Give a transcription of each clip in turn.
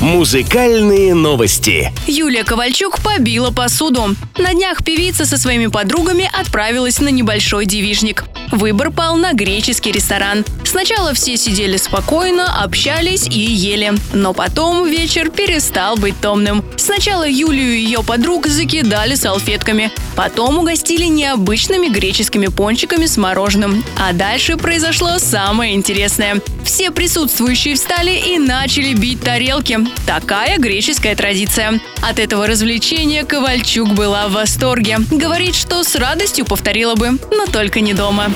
Музыкальные новости. Юлия Ковальчук побила посуду. На днях певица со своими подругами отправилась на небольшой девишник. Выбор пал на греческий ресторан. Сначала все сидели спокойно, общались и ели. Но потом вечер перестал быть томным. Сначала Юлию и ее подруг закидали салфетками. Потом угостили необычными греческими пончиками с мороженым. А дальше произошло самое интересное. Все присутствующие встали и начали бить тарелки. Такая греческая традиция. От этого развлечения Ковальчук была в восторге. Говорит, что с радостью повторила бы, но только не дома.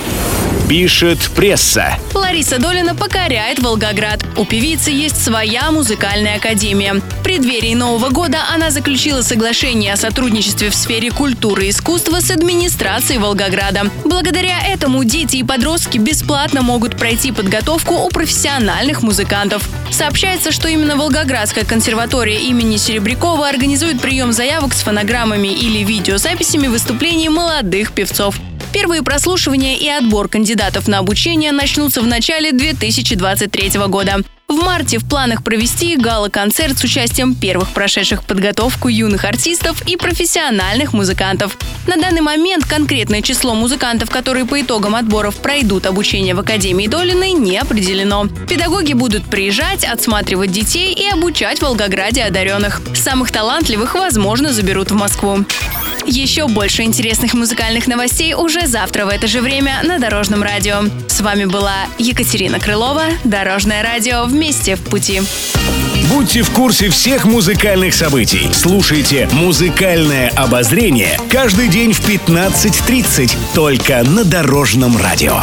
Пишет пресса. Лариса Долина покоряет Волгоград. У певицы есть своя музыкальная академия. В преддверии Нового года она заключила соглашение о сотрудничестве в сфере культуры и искусства с администрацией Волгограда. Благодаря этому дети и подростки бесплатно могут пройти подготовку у профессиональных музыкантов. Сообщается, что именно Волгоградская консерватория имени Серебрякова организует прием заявок с фонограммами или видеозаписями выступлений молодых певцов. Первые прослушивания и отбор кандидатов на обучение начнутся в начале 2023 года. В марте в планах провести гала-концерт с участием первых прошедших подготовку юных артистов и профессиональных музыкантов. На данный момент конкретное число музыкантов, которые по итогам отборов пройдут обучение в Академии Долиной, не определено. Педагоги будут приезжать, отсматривать детей и обучать в Волгограде одаренных. Самых талантливых, возможно, заберут в Москву. Еще больше интересных музыкальных новостей уже завтра в это же время на Дорожном радио. С вами была Екатерина Крылова, Дорожное радио «Вместе в пути». Будьте в курсе всех музыкальных событий. Слушайте «Музыкальное обозрение» каждый день в 15.30 только на Дорожном радио.